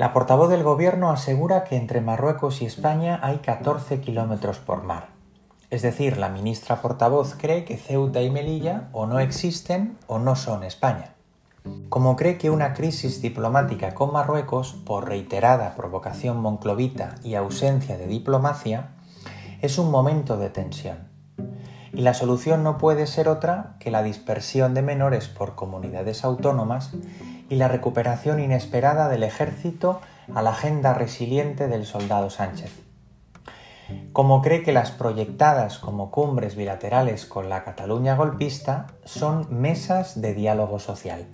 La portavoz del gobierno asegura que entre Marruecos y España hay 14 kilómetros por mar. Es decir, la ministra portavoz cree que Ceuta y Melilla o no existen o no son España. Como cree que una crisis diplomática con Marruecos, por reiterada provocación monclovita y ausencia de diplomacia, es un momento de tensión. Y la solución no puede ser otra que la dispersión de menores por comunidades autónomas y la recuperación inesperada del ejército a la agenda resiliente del soldado Sánchez. Como cree que las proyectadas como cumbres bilaterales con la Cataluña golpista son mesas de diálogo social.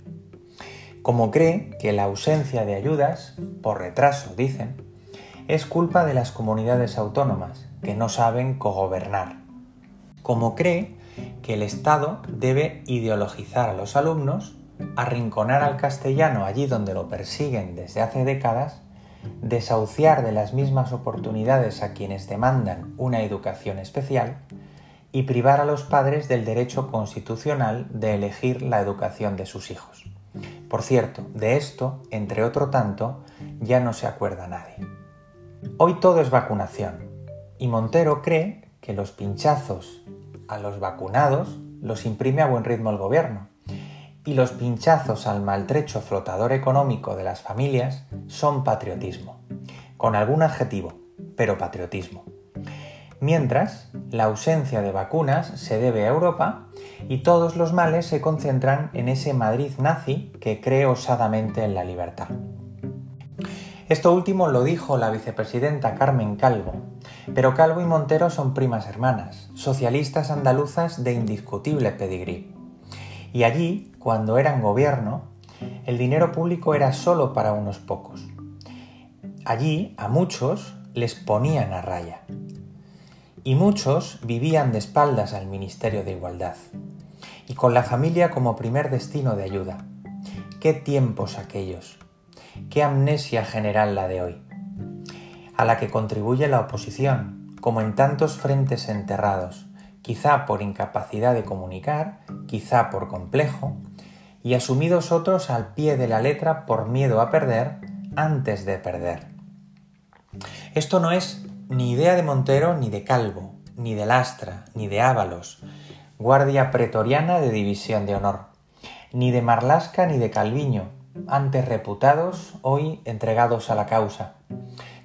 Como cree que la ausencia de ayudas, por retraso dicen, es culpa de las comunidades autónomas, que no saben cogobernar. Como cree que el Estado debe ideologizar a los alumnos arrinconar al castellano allí donde lo persiguen desde hace décadas, desahuciar de las mismas oportunidades a quienes demandan una educación especial y privar a los padres del derecho constitucional de elegir la educación de sus hijos. Por cierto, de esto, entre otro tanto, ya no se acuerda nadie. Hoy todo es vacunación y Montero cree que los pinchazos a los vacunados los imprime a buen ritmo el gobierno y los pinchazos al maltrecho flotador económico de las familias son patriotismo, con algún adjetivo, pero patriotismo. Mientras, la ausencia de vacunas se debe a Europa y todos los males se concentran en ese Madrid nazi que cree osadamente en la libertad. Esto último lo dijo la vicepresidenta Carmen Calvo, pero Calvo y Montero son primas hermanas, socialistas andaluzas de indiscutible pedigrí. Y allí, cuando eran gobierno, el dinero público era solo para unos pocos. Allí a muchos les ponían a raya. Y muchos vivían de espaldas al Ministerio de Igualdad. Y con la familia como primer destino de ayuda. Qué tiempos aquellos. Qué amnesia general la de hoy. A la que contribuye la oposición, como en tantos frentes enterrados, quizá por incapacidad de comunicar, quizá por complejo, y asumidos otros al pie de la letra por miedo a perder antes de perder. Esto no es ni idea de Montero ni de Calvo, ni de Lastra, ni de Ábalos, guardia pretoriana de división de honor, ni de Marlasca ni de Calviño, antes reputados, hoy entregados a la causa.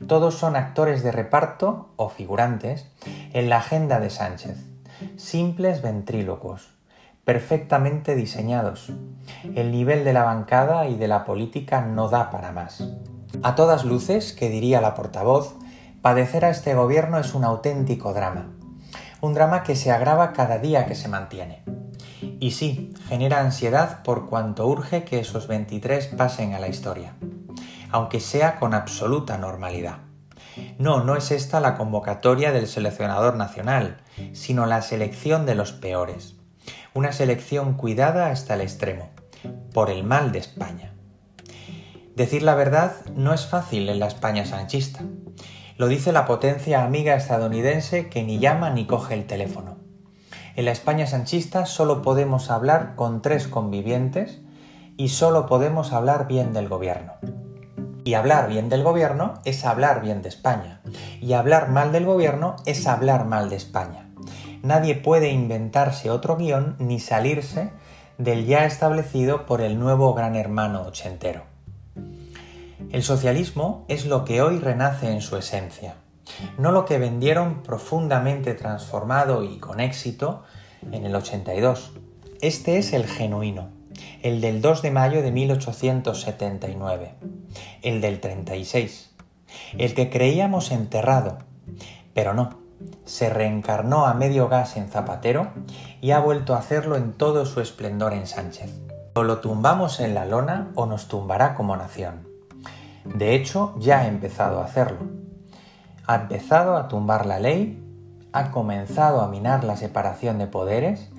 Todos son actores de reparto o figurantes en la agenda de Sánchez simples ventrílocos, perfectamente diseñados. El nivel de la bancada y de la política no da para más. A todas luces, que diría la portavoz, padecer a este gobierno es un auténtico drama. Un drama que se agrava cada día que se mantiene. Y sí, genera ansiedad por cuanto urge que esos 23 pasen a la historia, aunque sea con absoluta normalidad. No, no es esta la convocatoria del seleccionador nacional, sino la selección de los peores. Una selección cuidada hasta el extremo, por el mal de España. Decir la verdad no es fácil en la España sanchista. Lo dice la potencia amiga estadounidense que ni llama ni coge el teléfono. En la España sanchista solo podemos hablar con tres convivientes y solo podemos hablar bien del gobierno. Y hablar bien del gobierno es hablar bien de España. Y hablar mal del gobierno es hablar mal de España. Nadie puede inventarse otro guion ni salirse del ya establecido por el nuevo gran hermano ochentero. El socialismo es lo que hoy renace en su esencia, no lo que vendieron profundamente transformado y con éxito en el 82. Este es el genuino el del 2 de mayo de 1879, el del 36, el que creíamos enterrado, pero no, se reencarnó a medio gas en Zapatero y ha vuelto a hacerlo en todo su esplendor en Sánchez. O lo tumbamos en la lona o nos tumbará como nación. De hecho, ya ha empezado a hacerlo. Ha empezado a tumbar la ley, ha comenzado a minar la separación de poderes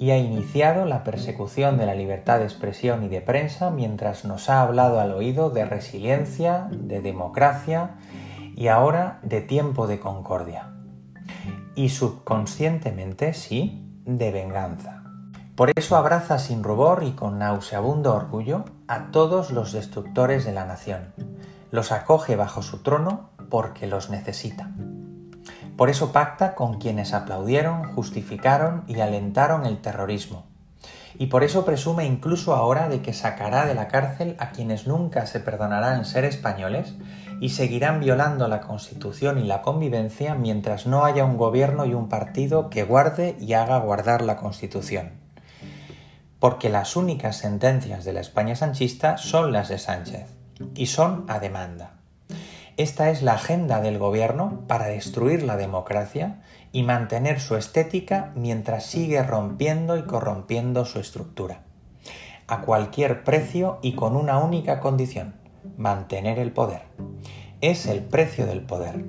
y ha iniciado la persecución de la libertad de expresión y de prensa mientras nos ha hablado al oído de resiliencia, de democracia y ahora de tiempo de concordia. Y subconscientemente, sí, de venganza. Por eso abraza sin rubor y con nauseabundo orgullo a todos los destructores de la nación, los acoge bajo su trono porque los necesita. Por eso pacta con quienes aplaudieron, justificaron y alentaron el terrorismo. Y por eso presume incluso ahora de que sacará de la cárcel a quienes nunca se perdonarán ser españoles y seguirán violando la Constitución y la convivencia mientras no haya un gobierno y un partido que guarde y haga guardar la Constitución. Porque las únicas sentencias de la España sanchista son las de Sánchez y son a demanda. Esta es la agenda del gobierno para destruir la democracia y mantener su estética mientras sigue rompiendo y corrompiendo su estructura. A cualquier precio y con una única condición, mantener el poder. Es el precio del poder.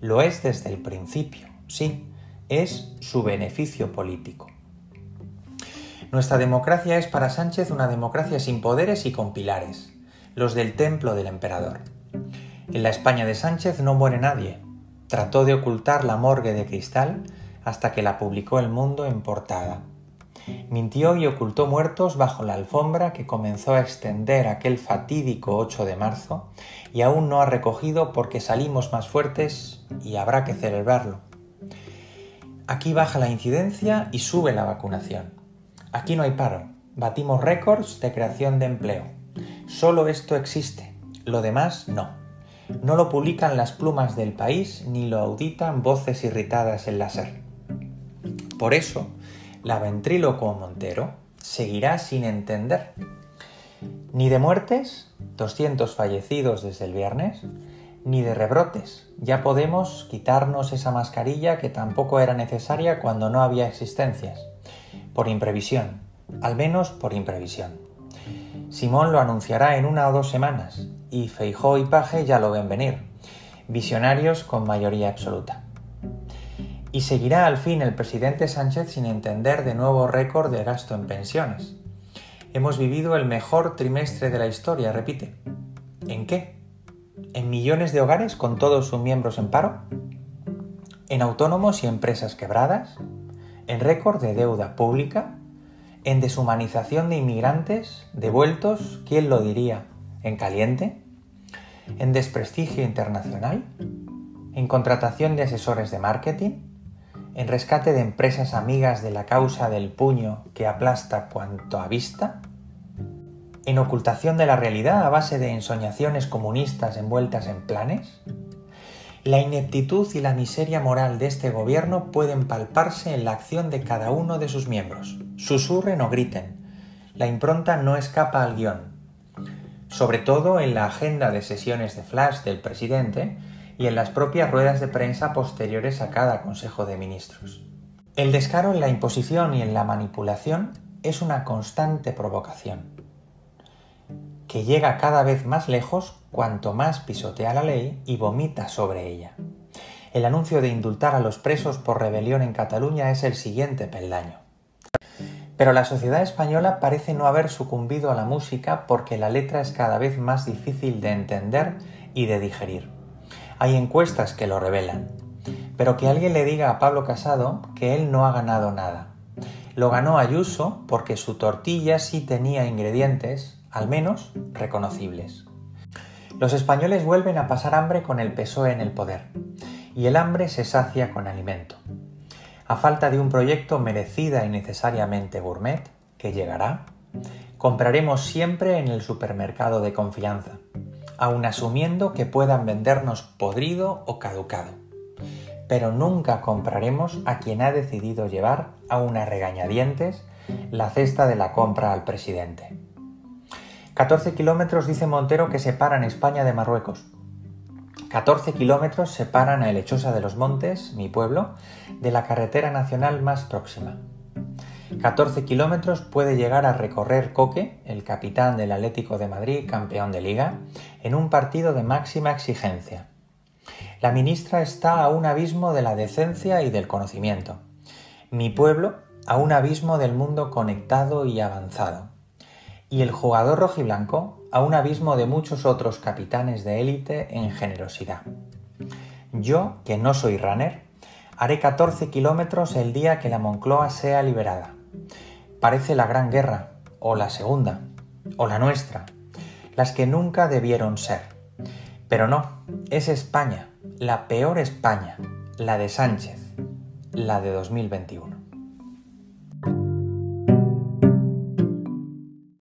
Lo es desde el principio, sí, es su beneficio político. Nuestra democracia es para Sánchez una democracia sin poderes y con pilares, los del templo del emperador. En la España de Sánchez no muere nadie. Trató de ocultar la morgue de cristal hasta que la publicó El Mundo en portada. Mintió y ocultó muertos bajo la alfombra que comenzó a extender aquel fatídico 8 de marzo y aún no ha recogido porque salimos más fuertes y habrá que celebrarlo. Aquí baja la incidencia y sube la vacunación. Aquí no hay paro. Batimos récords de creación de empleo. Solo esto existe. Lo demás no. No lo publican las plumas del país ni lo auditan voces irritadas en la SER. Por eso, la ventríloco Montero seguirá sin entender ni de muertes, 200 fallecidos desde el viernes, ni de rebrotes. Ya podemos quitarnos esa mascarilla que tampoco era necesaria cuando no había existencias. Por imprevisión, al menos por imprevisión. Simón lo anunciará en una o dos semanas, y Feijó y Paje ya lo ven venir, visionarios con mayoría absoluta. Y seguirá al fin el presidente Sánchez sin entender de nuevo récord de gasto en pensiones. Hemos vivido el mejor trimestre de la historia, repite. ¿En qué? ¿En millones de hogares con todos sus miembros en paro? ¿En autónomos y empresas quebradas? ¿En récord de deuda pública? ¿En deshumanización de inmigrantes devueltos? ¿Quién lo diría? ¿En caliente? ¿En desprestigio internacional? ¿En contratación de asesores de marketing? en rescate de empresas amigas de la causa del puño que aplasta cuanto a vista, en ocultación de la realidad a base de ensoñaciones comunistas envueltas en planes, la ineptitud y la miseria moral de este gobierno pueden palparse en la acción de cada uno de sus miembros. Susurren o griten. La impronta no escapa al guion. Sobre todo en la agenda de sesiones de flash del presidente, y en las propias ruedas de prensa posteriores a cada Consejo de Ministros. El descaro en la imposición y en la manipulación es una constante provocación, que llega cada vez más lejos cuanto más pisotea la ley y vomita sobre ella. El anuncio de indultar a los presos por rebelión en Cataluña es el siguiente peldaño. Pero la sociedad española parece no haber sucumbido a la música porque la letra es cada vez más difícil de entender y de digerir. Hay encuestas que lo revelan. Pero que alguien le diga a Pablo Casado que él no ha ganado nada. Lo ganó Ayuso porque su tortilla sí tenía ingredientes, al menos, reconocibles. Los españoles vuelven a pasar hambre con el PSOE en el poder, y el hambre se sacia con alimento. A falta de un proyecto merecida y necesariamente gourmet, que llegará, compraremos siempre en el supermercado de confianza, aun asumiendo que puedan vendernos podrido o caducado. Pero nunca compraremos a quien ha decidido llevar a una regañadientes la cesta de la compra al presidente. 14 kilómetros dice Montero que separan España de Marruecos. 14 kilómetros separan a Lechosa de los Montes, mi pueblo, de la carretera nacional más próxima. 14 kilómetros puede llegar a recorrer Coque, el capitán del Atlético de Madrid, campeón de liga, en un partido de máxima exigencia. La ministra está a un abismo de la decencia y del conocimiento. Mi pueblo a un abismo del mundo conectado y avanzado. Y el jugador rojiblanco a un abismo de muchos otros capitanes de élite en generosidad. Yo, que no soy runner, haré 14 kilómetros el día que la Moncloa sea liberada Parece la Gran Guerra, o la Segunda, o la nuestra, las que nunca debieron ser. Pero no, es España, la peor España, la de Sánchez, la de 2021.